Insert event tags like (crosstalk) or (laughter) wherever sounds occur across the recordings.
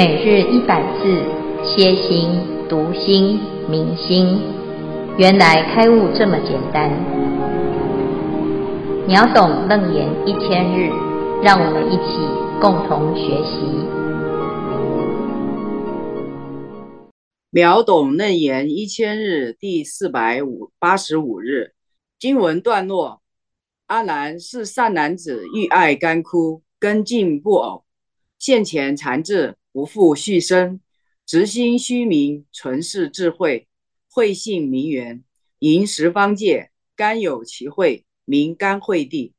每日一百字，歇心、读心、明心，原来开悟这么简单。秒懂楞严一千日，让我们一起共同学习。秒懂楞严一千日第四百五八十五日经文段落：阿难是善男子，欲爱干枯，根茎不偶，现前禅智。不复续生，直心虚明，纯是智慧，慧性明圆，盈十方界，甘有其慧，名甘慧地。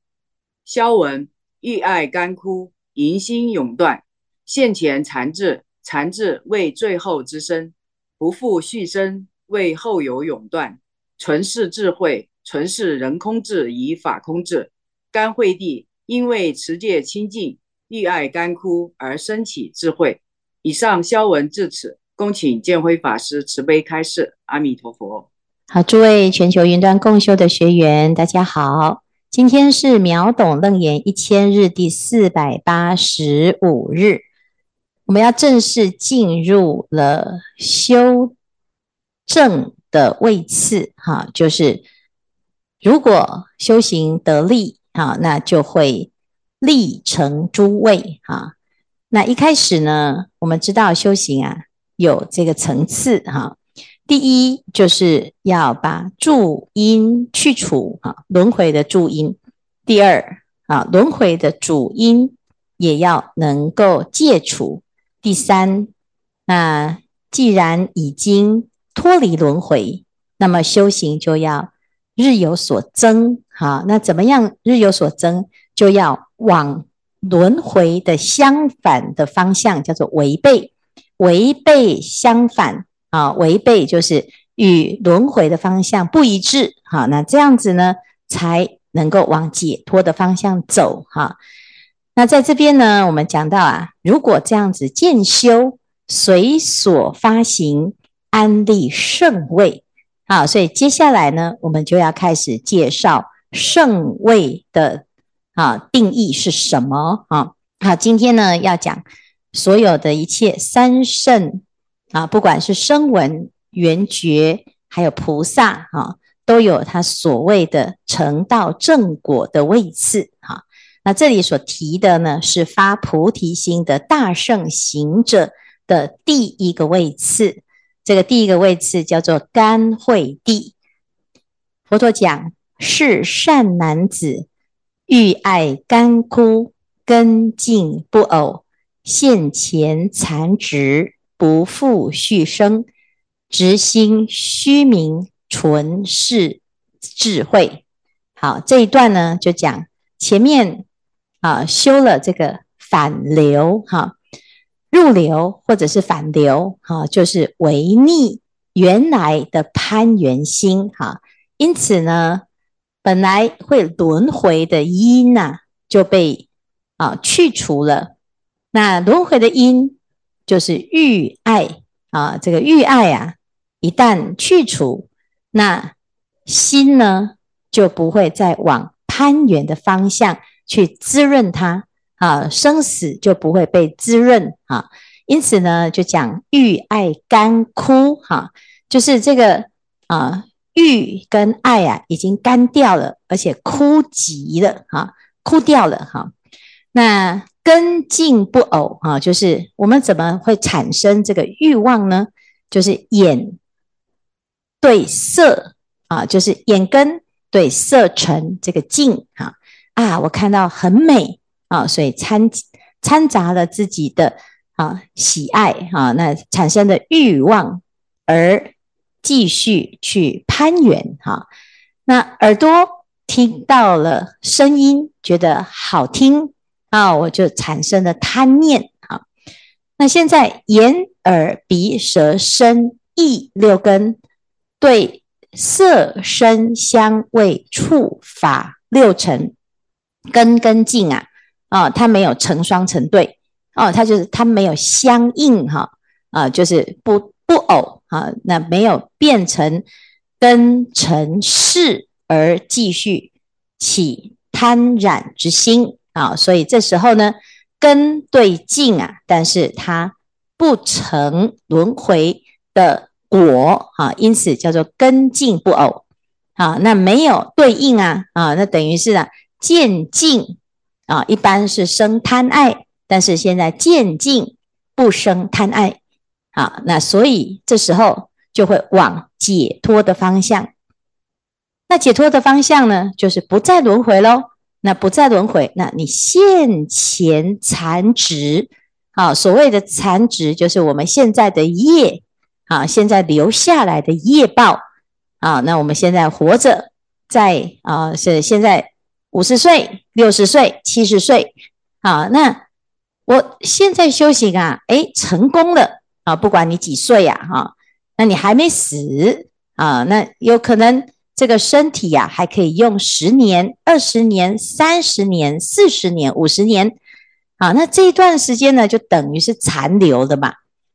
消文：欲爱干枯，淫心永断，现前禅智，禅智为最后之身，不复续生，为后有永断，纯是智慧，纯是人空智与法空智。甘慧地，因为持戒清净。欲爱干枯而生起智慧。以上消文至此，恭请建辉法师慈悲开示。阿弥陀佛。好，诸位全球云端共修的学员，大家好。今天是秒懂楞严一千日第四百八十五日，我们要正式进入了修正的位次。哈，就是如果修行得力，哈，那就会。立成诸位哈，那一开始呢，我们知道修行啊有这个层次哈。第一就是要把助因去除哈，轮回的助因；第二啊，轮回的主因也要能够戒除；第三，那既然已经脱离轮回，那么修行就要日有所增哈。那怎么样日有所增？就要。往轮回的相反的方向叫做违背，违背相反啊，违背就是与轮回的方向不一致，好，那这样子呢，才能够往解脱的方向走哈。那在这边呢，我们讲到啊，如果这样子渐修，随所发行，安立圣位，好，所以接下来呢，我们就要开始介绍圣位的。啊，定义是什么啊？好，今天呢要讲所有的一切三圣啊，不管是声闻、缘觉，还有菩萨啊，都有他所谓的成道正果的位次哈。那这里所提的呢，是发菩提心的大圣行者的第一个位次，这个第一个位次叫做干慧地。佛陀讲是善男子。欲爱干枯，根茎不偶，现前残值，不复续生，直心虚名，纯是智慧。好，这一段呢，就讲前面啊，修了这个反流哈，入流或者是反流哈，就是违逆原来的攀缘心哈，因此呢。本来会轮回的因呐、就被啊去除了。那轮回的因就是欲爱啊，这个欲爱啊，一旦去除，那心呢就不会再往攀缘的方向去滋润它啊，生死就不会被滋润啊。因此呢，就讲欲爱干枯哈，就是这个啊。欲跟爱啊，已经干掉了，而且枯竭了哈，枯掉了哈。那根茎不偶哈，就是我们怎么会产生这个欲望呢？就是眼对色啊，就是眼根对色尘这个境哈啊，我看到很美啊，所以掺掺杂了自己的啊喜爱哈，那产生的欲望而。继续去攀援哈，那耳朵听到了声音，觉得好听啊，我就产生了贪念哈。那现在眼耳鼻舌身意六根对色声香味触法六尘根根净啊啊，它没有成双成对哦，它就是它没有相应哈啊，就是不。不偶啊，那没有变成根尘识而继续起贪染之心啊，所以这时候呢，根对境啊，但是它不成轮回的果啊，因此叫做根尽不偶啊。那没有对应啊啊，那等于是啊渐尽啊，一般是生贪爱，但是现在渐尽不生贪爱啊。那所以这时候就会往解脱的方向。那解脱的方向呢，就是不再轮回喽。那不再轮回，那你现前残值。啊，所谓的残值就是我们现在的业啊，现在留下来的业报啊。那我们现在活着，在啊是现在五十岁、六十岁、七十岁啊。那我现在修行啊，诶，成功了啊。不管你几岁呀，哈，那你还没死啊，那有可能这个身体呀，还可以用十年、二十年、三十年、四十年、五十年。啊，那这一段时间呢，就等于是残留的嘛。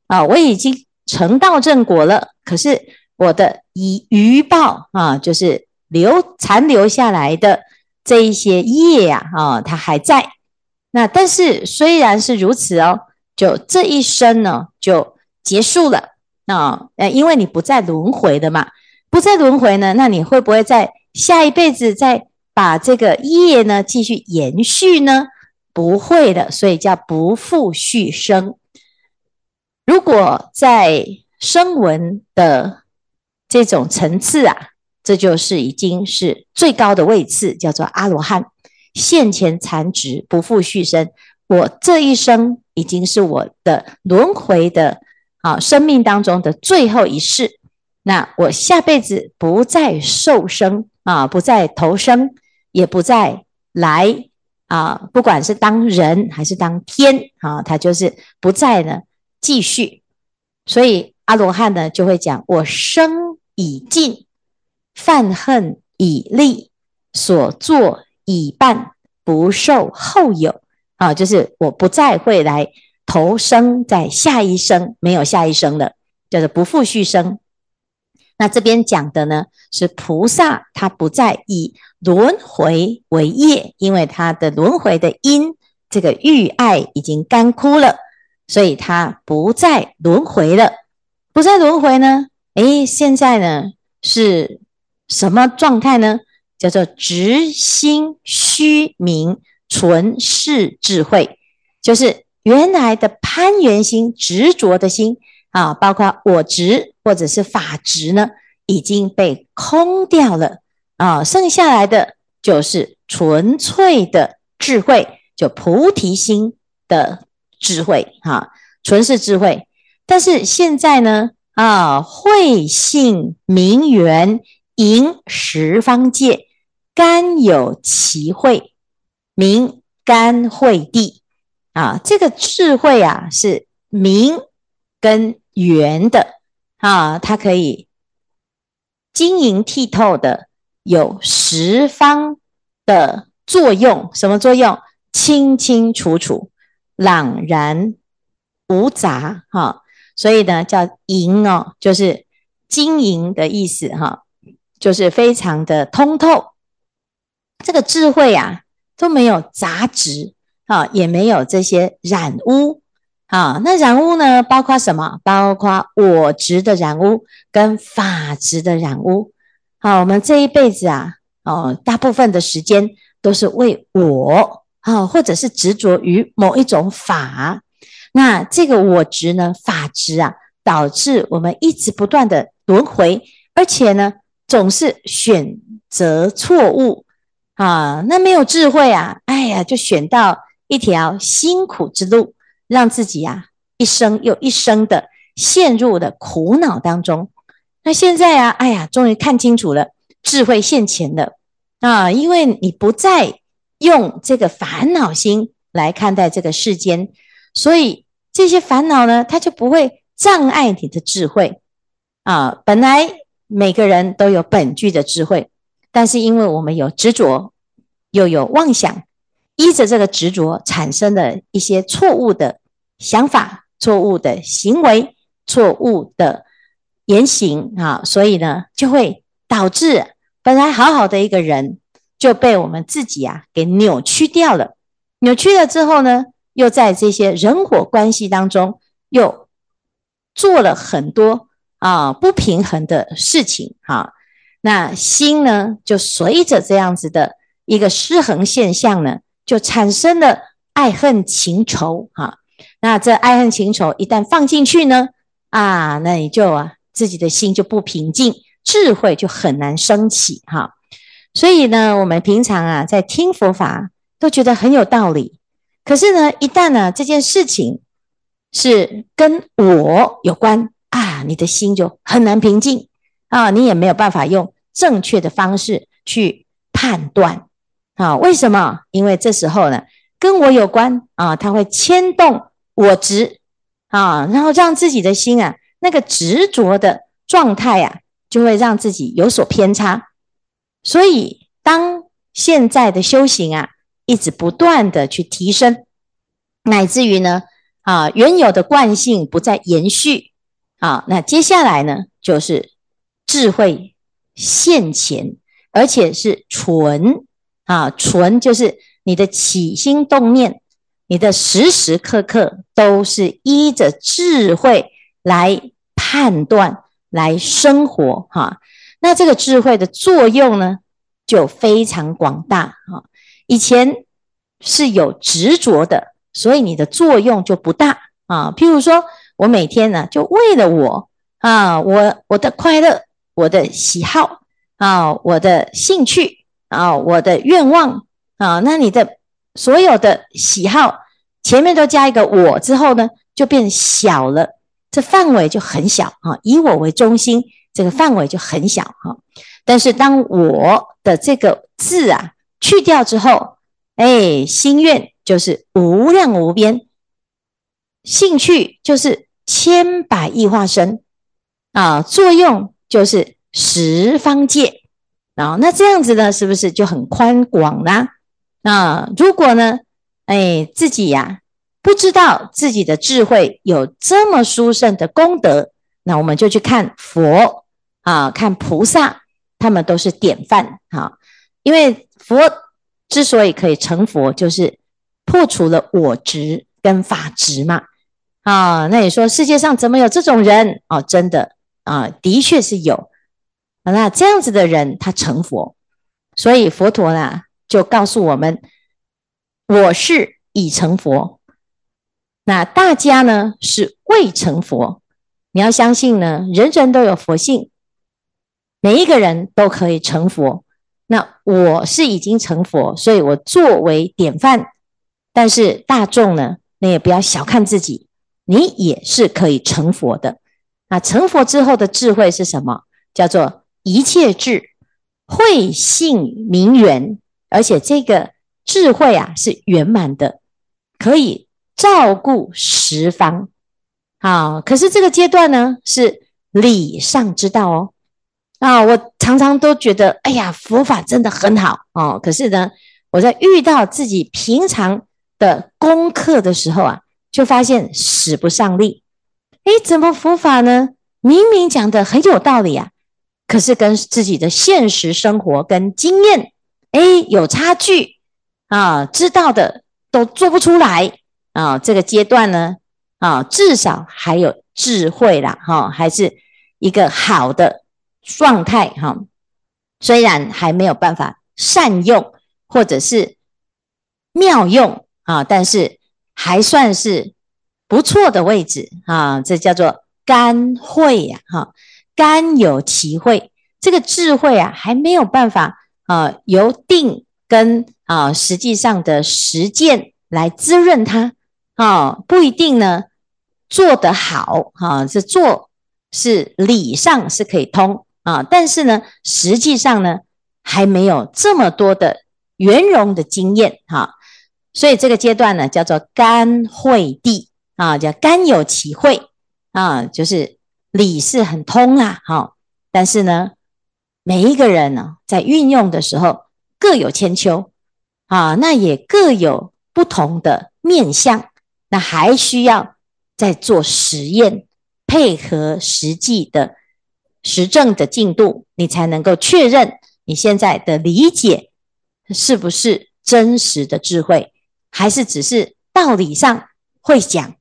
啊，我已经成道正果了，可是我的余余报啊，就是留残留下来的这一些业呀，啊，它还在。那但是虽然是如此哦，就这一生呢就结束了啊。呃，因为你不再轮回的嘛，不再轮回呢，那你会不会在下一辈子再把这个业呢继续延续呢？不会的，所以叫不复续生。如果在声闻的这种层次啊，这就是已经是最高的位次，叫做阿罗汉。现前残值，不复续生。我这一生已经是我的轮回的啊生命当中的最后一世。那我下辈子不再受生啊，不再投生，也不再来。啊，不管是当人还是当天，啊，他就是不再呢继续。所以阿罗汉呢就会讲：我生已尽，犯恨已立，所作已办，不受后有。啊，就是我不再会来投生在下一生，没有下一生了，叫做不复续生。那这边讲的呢，是菩萨他不再以轮回为业，因为他的轮回的因，这个欲爱已经干枯了，所以他不再轮回了。不再轮回呢？诶，现在呢是什么状态呢？叫做直心虚明纯是智慧，就是原来的攀缘心、执着的心。啊，包括我执或者是法执呢，已经被空掉了啊，剩下来的就是纯粹的智慧，就菩提心的智慧哈，纯是智慧。但是现在呢，啊，慧性明圆盈十方界，甘有其慧，名甘慧地啊，这个智慧啊是明跟。圆的啊，它可以晶莹剔透的，有十方的作用。什么作用？清清楚楚、朗然无杂哈。所以呢，叫盈哦，就是晶莹的意思哈，就是非常的通透。这个智慧啊，都没有杂质啊，也没有这些染污。啊，那染污呢？包括什么？包括我执的染污跟法执的染污。好，我们这一辈子啊，哦，大部分的时间都是为我啊，或者是执着于某一种法。那这个我执呢，法执啊，导致我们一直不断的轮回，而且呢，总是选择错误啊。那没有智慧啊，哎呀，就选到一条辛苦之路。让自己呀、啊、一生又一生的陷入了苦恼当中。那现在啊，哎呀，终于看清楚了，智慧现前了啊！因为你不再用这个烦恼心来看待这个世间，所以这些烦恼呢，它就不会障碍你的智慧啊。本来每个人都有本具的智慧，但是因为我们有执着，又有妄想。依着这个执着产生的一些错误的想法、错误的行为、错误的言行啊，所以呢，就会导致本来好好的一个人就被我们自己啊给扭曲掉了。扭曲了之后呢，又在这些人火关系当中又做了很多啊不平衡的事情哈，那心呢就随着这样子的一个失衡现象呢，就产生了爱恨情仇哈。那这爱恨情仇一旦放进去呢，啊，那你就啊自己的心就不平静，智慧就很难升起哈。所以呢，我们平常啊在听佛法都觉得很有道理，可是呢，一旦呢这件事情是跟我有关啊，你的心就很难平静啊，你也没有办法用正确的方式去判断啊。为什么？因为这时候呢，跟我有关啊，它会牵动我执啊，然后让自己的心啊那个执着的状态啊，就会让自己有所偏差。所以，当现在的修行啊，一直不断的去提升，乃至于呢，啊，原有的惯性不再延续，啊，那接下来呢，就是智慧现前，而且是纯，啊，纯就是你的起心动念，你的时时刻刻都是依着智慧来判断、来生活，哈、那这个智慧的作用呢，就非常广大啊。以前是有执着的，所以你的作用就不大啊。譬如说，我每天呢，就为了我啊，我我的快乐，我的喜好啊，我的兴趣啊，我的愿望啊，那你的所有的喜好前面都加一个我之后呢，就变小了，这范围就很小啊。以我为中心。这个范围就很小哈，但是当我的这个字啊去掉之后，哎，心愿就是无量无边，兴趣就是千百亿化身啊，作用就是十方界啊，那这样子呢，是不是就很宽广啦？啊，如果呢，哎，自己呀不知道自己的智慧有这么殊胜的功德，那我们就去看佛。啊，看菩萨，他们都是典范啊。因为佛之所以可以成佛，就是破除了我执跟法执嘛。啊，那你说世界上怎么有这种人？哦，真的啊，的确是有。那这样子的人，他成佛，所以佛陀呢就告诉我们：我是已成佛。那大家呢是未成佛。你要相信呢，人人都有佛性。每一个人都可以成佛，那我是已经成佛，所以我作为典范。但是大众呢，你也不要小看自己，你也是可以成佛的。那成佛之后的智慧是什么？叫做一切智，慧性明圆，而且这个智慧啊是圆满的，可以照顾十方。好，可是这个阶段呢，是理上之道哦。啊，我常常都觉得，哎呀，佛法真的很好哦。可是呢，我在遇到自己平常的功课的时候啊，就发现使不上力。哎，怎么佛法呢？明明讲的很有道理啊，可是跟自己的现实生活跟经验，哎，有差距啊。知道的都做不出来啊。这个阶段呢，啊，至少还有智慧啦，哈，还是一个好的。状态哈，虽然还没有办法善用或者是妙用啊，但是还算是不错的位置啊。这叫做甘慧呀，哈，甘有其慧。这个智慧啊，还没有办法啊，由定跟啊实际上的实践来滋润它啊，不一定呢做得好哈。这做是理上是可以通。啊，但是呢，实际上呢，还没有这么多的圆融的经验哈、所以这个阶段呢，叫做甘慧地啊，叫甘有其慧啊，就是理是很通啦，哈、但是呢，每一个人呢，在运用的时候各有千秋啊，那也各有不同的面向，那还需要再做实验，配合实际的。实证的进度，你才能够确认你现在的理解是不是真实的智慧，还是只是道理上会讲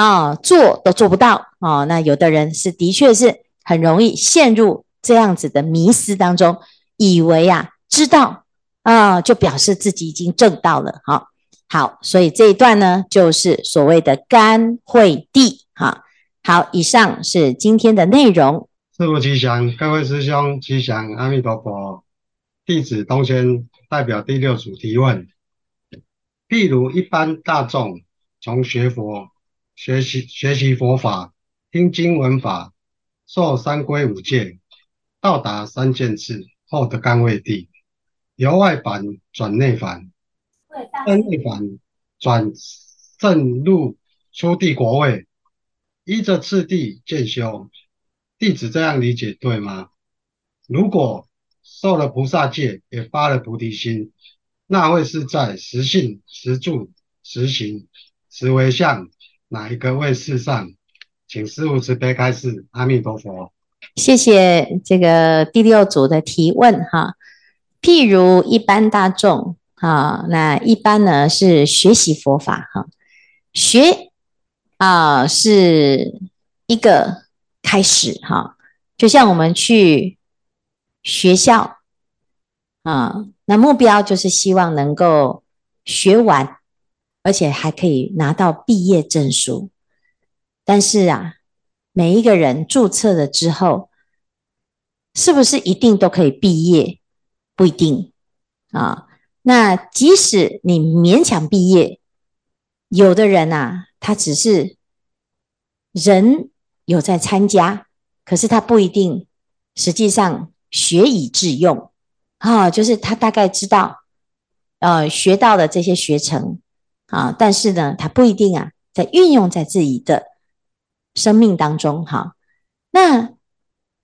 啊，做都做不到啊。那有的人是的确是很容易陷入这样子的迷思当中，以为啊知道啊就表示自己已经证到了。好，好，所以这一段呢就是所谓的干惠帝。哈，好，以上是今天的内容。师父吉祥，各位师兄吉祥，阿弥陀佛。弟子东轩代表第六组提问。譬如一般大众从学佛、学习学习佛法、听经闻法、受三皈五戒，到达三件事后的干惠帝，由外返转内返，由内返转正入出地国位，依着次第渐修。弟子这样理解对吗？如果受了菩萨戒，也发了菩提心，那会是在实信、实住、实行、实为相哪一个位次上？请师父慈悲开示。阿弥陀佛。谢谢这个第六组的提问哈。譬如一般大众哈，那一般呢是学习佛法哈，学啊是一个。开始哈，就像我们去学校啊，那目标就是希望能够学完，而且还可以拿到毕业证书。但是啊，每一个人注册了之后，是不是一定都可以毕业？不一定啊。那即使你勉强毕业，有的人啊，他只是人。有在参加，可是他不一定实际上学以致用啊，就是他大概知道，呃，学到的这些学程啊，但是呢，他不一定啊，在运用在自己的生命当中哈。那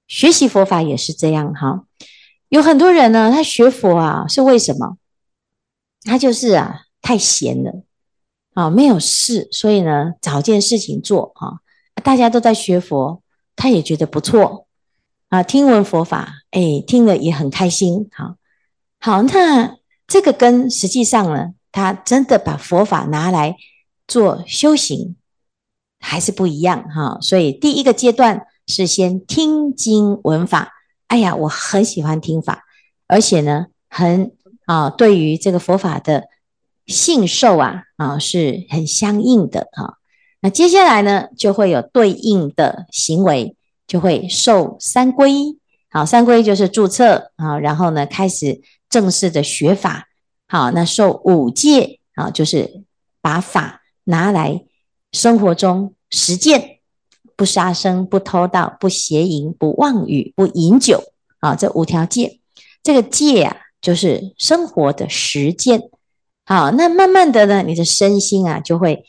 学习佛法也是这样哈，有很多人呢，他学佛啊，是为什么？他就是啊，太闲了啊，没有事，所以呢，找件事情做哈。大家都在学佛，他也觉得不错啊。听闻佛法，哎，听了也很开心。好，好，那这个跟实际上呢，他真的把佛法拿来做修行，还是不一样哈。所以第一个阶段是先听经闻法。哎呀，我很喜欢听法，而且呢，很啊，对于这个佛法的信受啊啊，是很相应的哈。那接下来呢，就会有对应的行为，就会受三皈。好，三皈就是注册啊，然后呢，开始正式的学法。好，那受五戒啊，就是把法拿来生活中实践，不杀生、不偷盗、不邪淫、不妄语、不饮酒啊，这五条戒。这个戒啊，就是生活的实践。好，那慢慢的呢，你的身心啊，就会。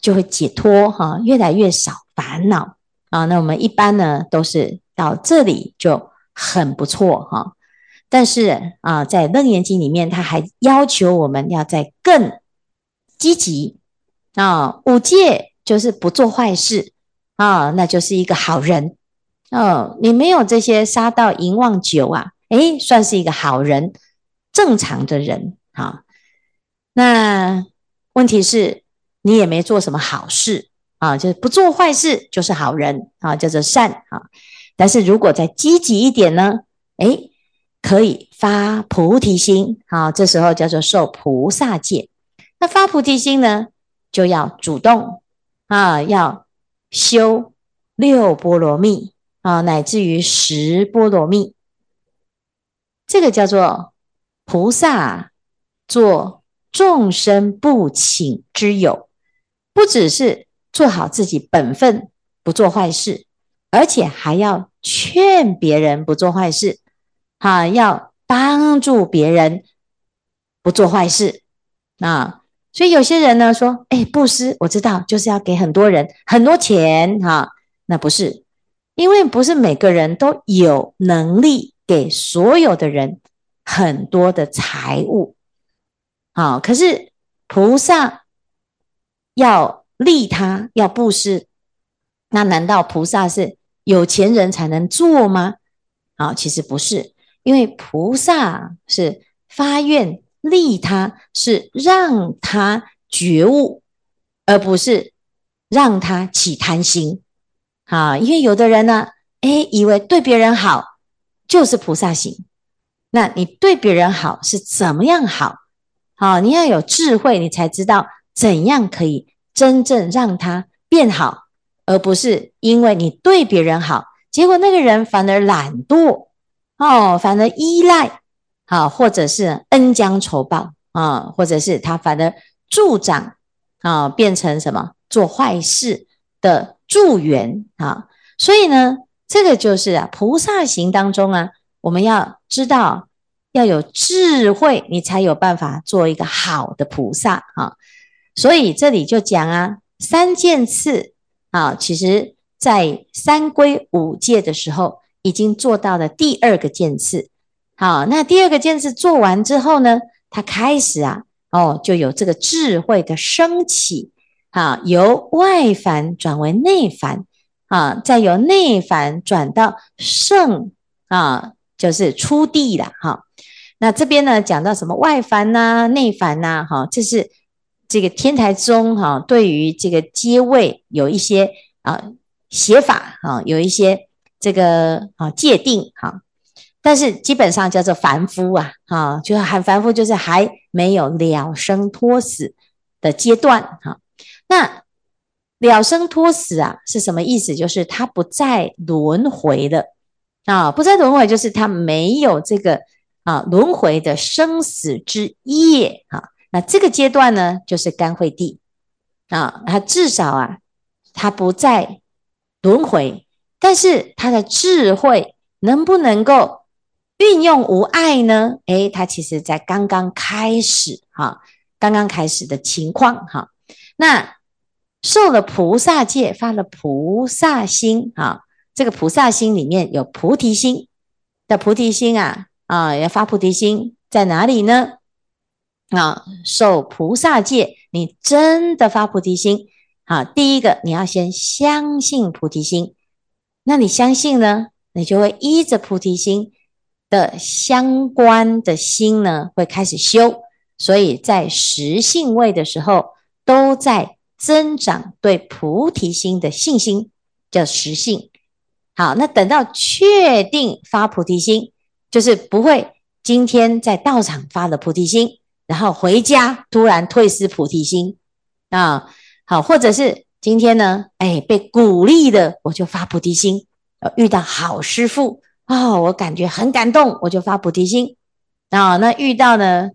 就会解脱哈，越来越少烦恼啊。那我们一般呢，都是到这里就很不错哈。但是啊，在《楞严经》里面，他还要求我们要再更积极啊。五戒就是不做坏事啊，那就是一个好人哦。你没有这些杀盗淫妄酒啊，诶，算是一个好人，正常的人啊。那问题是？你也没做什么好事啊，就是不做坏事就是好人啊，叫做善啊。但是如果再积极一点呢，诶，可以发菩提心啊，这时候叫做受菩萨戒。那发菩提心呢，就要主动啊，要修六波罗蜜啊，乃至于十波罗蜜。这个叫做菩萨做众生不请之友。不只是做好自己本分，不做坏事，而且还要劝别人不做坏事，哈，要帮助别人不做坏事啊。所以有些人呢说，哎，布施我知道，就是要给很多人很多钱，哈，那不是，因为不是每个人都有能力给所有的人很多的财物，啊，可是菩萨。要利他，要布施，那难道菩萨是有钱人才能做吗？啊，其实不是，因为菩萨是发愿利他，是让他觉悟，而不是让他起贪心啊，因为有的人呢，诶，以为对别人好就是菩萨行，那你对别人好是怎么样好？好，你要有智慧，你才知道怎样可以真正让他变好，而不是因为你对别人好，结果那个人反而懒惰哦，反而依赖，好，或者是恩将仇报啊，或者是他反而助长啊，变成什么？做坏事的助缘啊，所以呢，这个就是啊，菩萨行当中啊，我们要知道要有智慧，你才有办法做一个好的菩萨啊。所以这里就讲啊，三件次啊，其实在三归五戒的时候，已经做到了第二个件次。好，那第二个件次做完之后呢，他开始啊，哦，就有这个智慧的升起。啊，由外凡转为内凡，啊，再由内凡转到圣，啊，就是出地了，哈、那这边呢，讲到什么外凡呐、内凡呐、啊，哈、这是这个天台宗哈、对于这个阶位有一些啊写法啊，有一些这个啊界定哈、但是基本上叫做凡夫啊，啊，就是很凡夫，就是还没有了生脱死的阶段，哈、那了生脱死啊，是什么意思？就是他不再轮回了啊，不再轮回，就是他没有这个啊轮回的生死之业啊。那这个阶段呢，就是干慧地啊，他至少啊，他不再轮回，但是他的智慧能不能够运用无碍呢？诶，他其实在刚刚开始哈，刚刚开始的情况哈，那。受了菩萨戒，发了菩萨心啊！这个菩萨心里面有菩提心的菩提心啊啊！要发菩提心在哪里呢？啊，受菩萨戒，你真的发菩提心啊！第一个，你要先相信菩提心，那你相信呢，你就会依着菩提心的相关的心呢，会开始修。所以在实性位的时候，都在。增长对菩提心的信心，叫实性。好，那等到确定发菩提心，就是不会今天在道场发了菩提心，然后回家突然退失菩提心啊。好，或者是今天呢，哎，被鼓励的，我就发菩提心。遇到好师父啊、哦，我感觉很感动，我就发菩提心啊。那遇到呢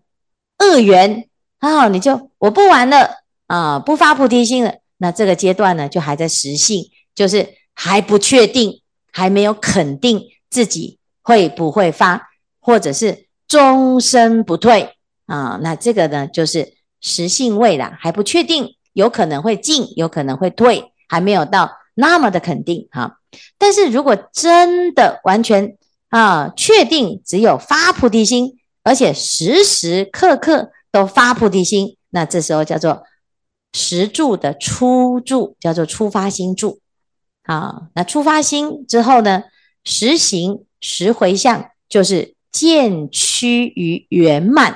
恶缘啊，你就我不玩了。啊，不发菩提心了，那这个阶段呢，就还在实性，就是还不确定，还没有肯定自己会不会发，或者是终身不退啊。那这个呢，就是实性位了，还不确定，有可能会进，有可能会退，还没有到那么的肯定哈、但是如果真的完全啊确定，只有发菩提心，而且时时刻刻都发菩提心，那这时候叫做。实住的初住叫做初发心住，啊，那初发心之后呢，实行实回向就是渐趋于圆满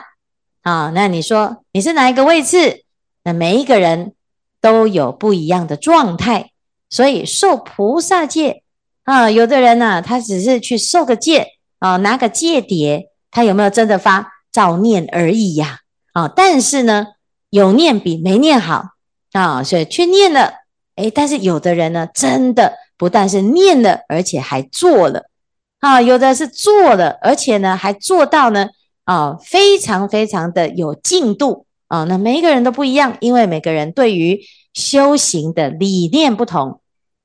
啊。那你说你是哪一个位次？那每一个人都有不一样的状态，所以受菩萨戒啊，有的人呢、他只是去受个戒啊，拿个戒牒，他有没有真的发？照念而已呀啊，但是呢。有念比没念好啊，所以去念了，诶，但是有的人呢，真的不但是念了，而且还做了啊，有的是做了，而且呢还做到呢啊，非常非常的有进度啊。那每一个人都不一样，因为每个人对于修行的理念不同，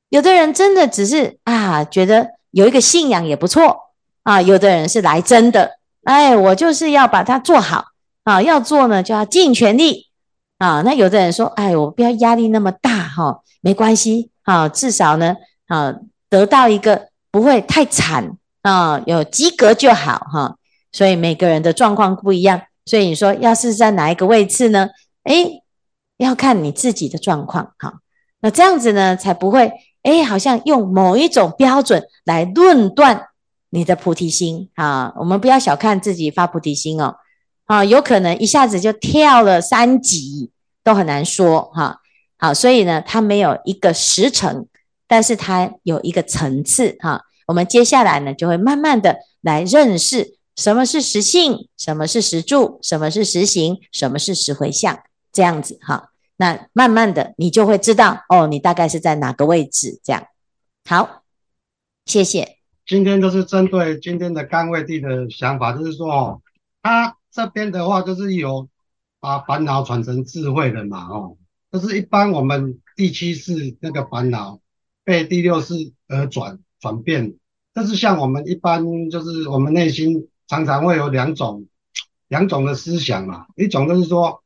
有的人真的只是啊，觉得有一个信仰也不错啊，有的人是来真的，哎，我就是要把它做好啊，要做呢就要尽全力。啊，那有的人说，哎，我不要压力那么大哈，没关系啊，至少呢，啊，得到一个不会太惨啊，有及格就好哈。所以每个人的状况不一样，所以你说要是在哪一个位置呢？诶，要看你自己的状况哈。那这样子呢，才不会诶，好像用某一种标准来论断你的菩提心啊。我们不要小看自己发菩提心哦。啊，有可能一下子就跳了三级，都很难说哈。好，所以呢，它没有一个实层，但是它有一个层次哈。我们接下来呢，就会慢慢的来认识什么是实性，什么是实住，什么是实行，什么是实回向，这样子哈。那慢慢的，你就会知道哦，你大概是在哪个位置这样。好，谢谢。今天就是针对今天的甘位地的想法，就是说哦，他这边的话就是有把烦恼转成智慧的嘛，哦。就是一般我们第七世那个烦恼被第六世而转转变，但是像我们一般就是我们内心常常会有两种两种的思想嘛，一种就是说，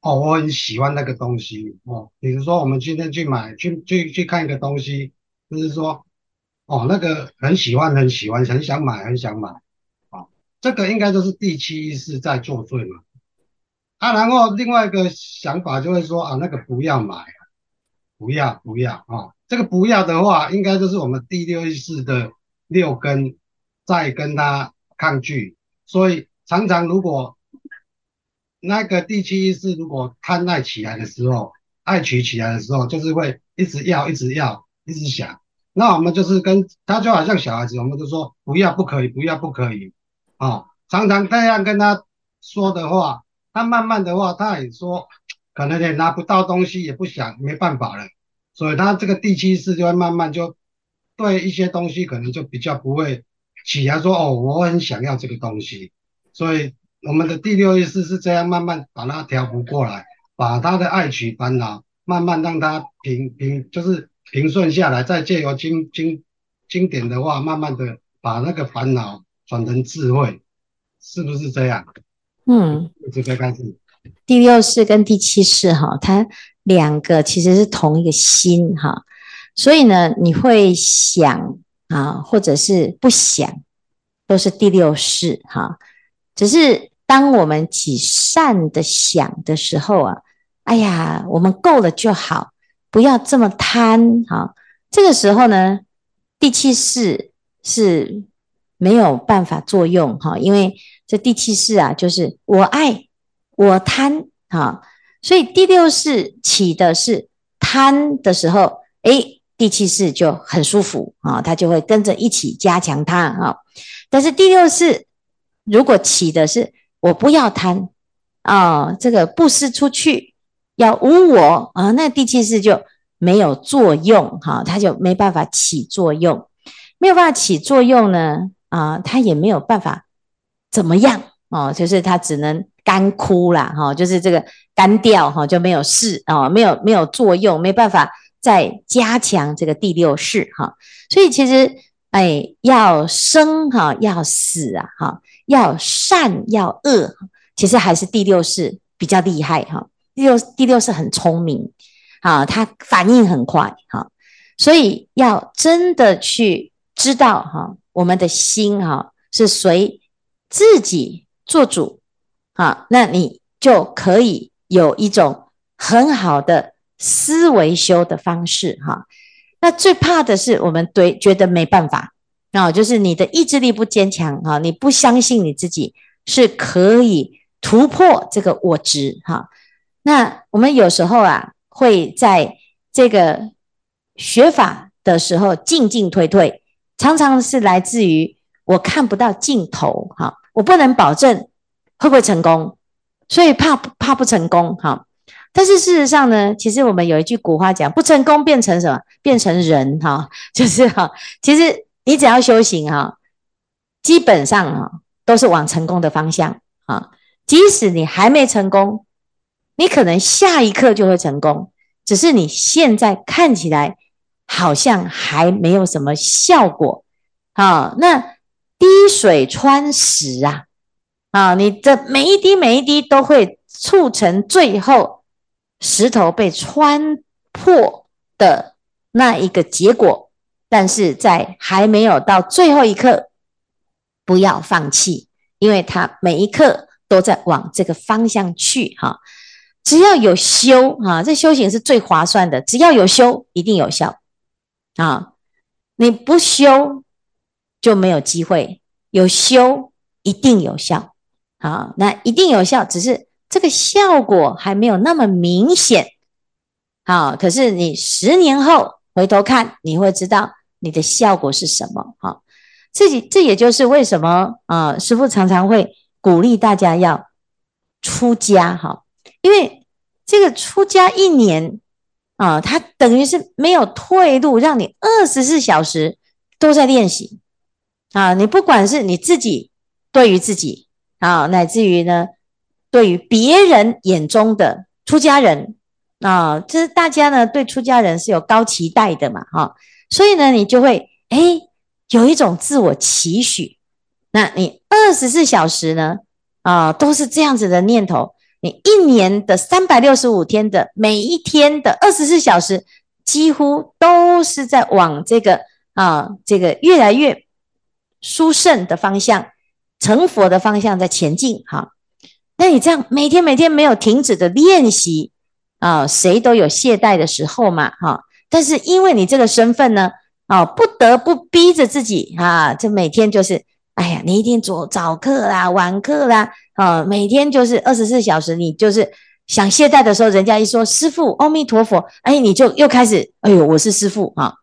哦，我很喜欢那个东西哦，比如说我们今天去买去去去看一个东西，就是说，哦，那个很喜欢很喜欢很想买很想买，哦，这个应该就是第七意识在作祟嘛。啊，然后另外一个想法就会说啊，那个不要买，不要不要啊，这个不要的话，应该就是我们第六意识的六根在跟他抗拒，所以常常如果那个第七意识如果贪爱起来的时候，爱取起来的时候，就是会一直要一直要一直想，那我们就是跟他就好像小孩子，我们就说不要不可以不要不可以。啊，常常这样跟他说的话。他慢慢的话，他也说，可能也拿不到东西，也不想，没办法了，所以他这个第七识就会慢慢就对一些东西可能就比较不会起来说哦，我很想要这个东西，所以我们的第六意识是这样慢慢把它调伏过来，把他的爱取烦恼慢慢让他平平就是平顺下来，再借由经经经典的话，慢慢的把那个烦恼转成智慧，是不是这样？嗯，这个开始。第六世跟第七世哈，它两个其实是同一个心哈，所以呢，你会想啊，或者是不想，都是第六识哈。只是当我们起善的想的时候啊，哎呀，我们够了就好，不要这么贪哈。这个时候呢，第七识是没有办法作用哈，因为。这第七识啊，就是我爱我贪啊，所以第六识起的是贪的时候，诶，第七识就很舒服啊，它就会跟着一起加强它啊。但是第六式如果起的是我不要贪啊，这个布施出去要无我啊，那第七识就没有作用哈，它就没办法起作用，没有办法起作用呢啊，它也没有办法。怎么样哦？就是它只能干枯啦，哈，就是这个干掉哈，就没有事哦，没有没有作用，没办法再加强这个第六识哈。所以其实哎，要生哈，要死啊，哈，要善要恶，其实还是第六识比较厉害哈。第六第六识很聪明啊，它反应很快哈，所以要真的去知道哈，我们的心哈是随。自己做主，啊，那你就可以有一种很好的思维修的方式，哈。那最怕的是我们对觉得没办法，啊，就是你的意志力不坚强，哈，你不相信你自己是可以突破这个我执，哈。那我们有时候啊，会在这个学法的时候进进退退，常常是来自于。我看不到尽头，哈，我不能保证会不会成功，所以怕怕不成功，哈。但是事实上呢，其实我们有一句古话讲，不成功变成什么？变成人，哈，就是哈。其实你只要修行，哈，基本上哈都是往成功的方向，啊。即使你还没成功，你可能下一刻就会成功，只是你现在看起来好像还没有什么效果，啊，那。滴水穿石啊，啊，你的每一滴每一滴都会促成最后石头被穿破的那一个结果，但是在还没有到最后一刻，不要放弃，因为它每一刻都在往这个方向去哈。只要有修哈，这修行是最划算的，只要有修，一定有效啊，你不修。就没有机会，有修一定有效，好，那一定有效，只是这个效果还没有那么明显，好，可是你十年后回头看，你会知道你的效果是什么。好，这这也就是为什么啊，师父常常会鼓励大家要出家哈，因为这个出家一年啊，它等于是没有退路，让你二十四小时都在练习啊。你不管是你自己对于自己啊，乃至于呢，对于别人眼中的出家人。啊，这是大家呢对出家人是有高期待的嘛，哈，所以呢，你就会哎有一种自我期许。那你二十四小时呢，啊，都是这样子的念头。你一年的三百六十五天的每一天的二十四小时，几乎都是在往这个啊这个越来越殊胜的方向、成佛的方向在前进，哈。那你这样每天每天没有停止的练习。啊，谁都有懈怠的时候嘛，哈。但是因为你这个身份呢，啊，不得不逼着自己啊，这每天就是，哎呀，你一定做早课啦、晚课啦，啊，每天就是二十四小时，你就是想懈怠的时候，人家一说师父，阿弥陀佛，哎，你就又开始，哎呦，我是师父啊。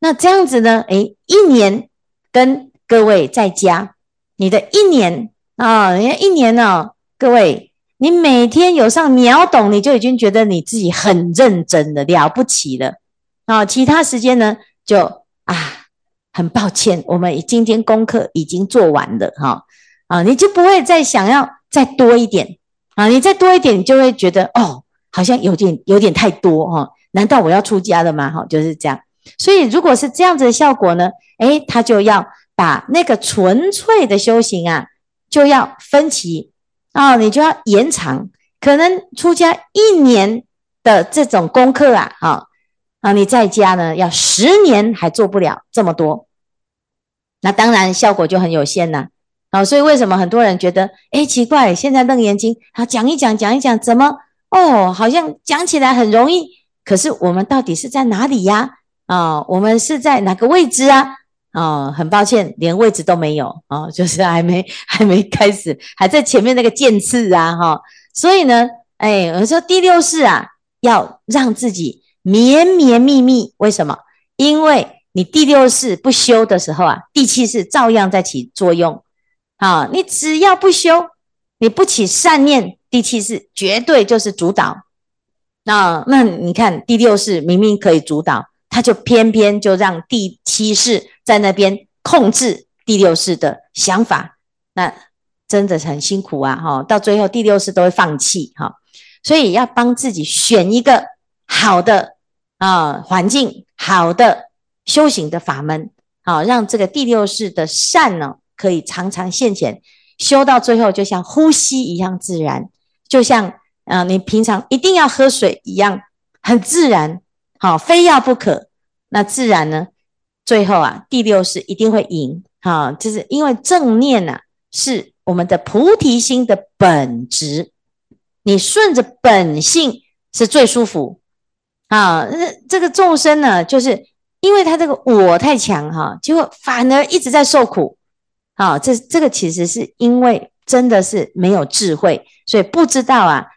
那这样子呢，哎，一年跟各位在家，你的一年啊，人家一年呢，各位。你每天有上秒懂，你就已经觉得你自己很认真的了不起了啊！其他时间呢，就啊，很抱歉，我们今天功课已经做完了哈啊，你就不会再想要再多一点啊！你再多一点，你就会觉得哦，好像有点有点太多哈。难道我要出家了吗？哈，就是这样。所以如果是这样子的效果呢，诶，他就要把那个纯粹的修行啊，就要分歧。哦，你就要延长，可能出家一年的这种功课啊，啊、啊，你在家呢要十年还做不了这么多，那当然效果就很有限呐。啊、哦，所以为什么很多人觉得，哎，奇怪，现在《楞严经》他讲一讲，讲一讲，怎么哦，好像讲起来很容易，可是我们到底是在哪里呀？啊、我们是在哪个位置啊？哦，很抱歉，连位置都没有哦，就是还没 (laughs) 还没开始，还在前面那个渐次啊，哈、所以呢，哎，我说第六世啊，要让自己绵绵密密，为什么？因为你第六世不修的时候啊，第七世照样在起作用，啊、你只要不修，你不起善念，第七世绝对就是主导。那那你看第六世明明可以主导。他就偏偏就让第七世在那边控制第六世的想法，那真的很辛苦啊！哈，到最后第六世都会放弃哈，所以要帮自己选一个好的啊环境，好的修行的法门，好让这个第六世的善呢可以常常现前，修到最后就像呼吸一样自然，就像啊你平常一定要喝水一样很自然。好，非要不可，那自然呢，最后啊，第六是一定会赢。哈，就是因为正念呐、啊，是我们的菩提心的本质。你顺着本性是最舒服。啊，那这个众生呢，就是因为他这个我太强哈，结果反而一直在受苦。啊，这这个其实是因为真的是没有智慧，所以不知道啊，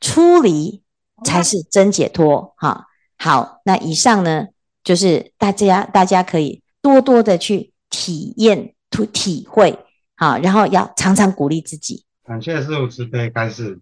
出离才是真解脱。哈。好，那以上呢，就是大家大家可以多多的去体验、体体会，好，然后要常常鼓励自己。感谢师父慈悲开示。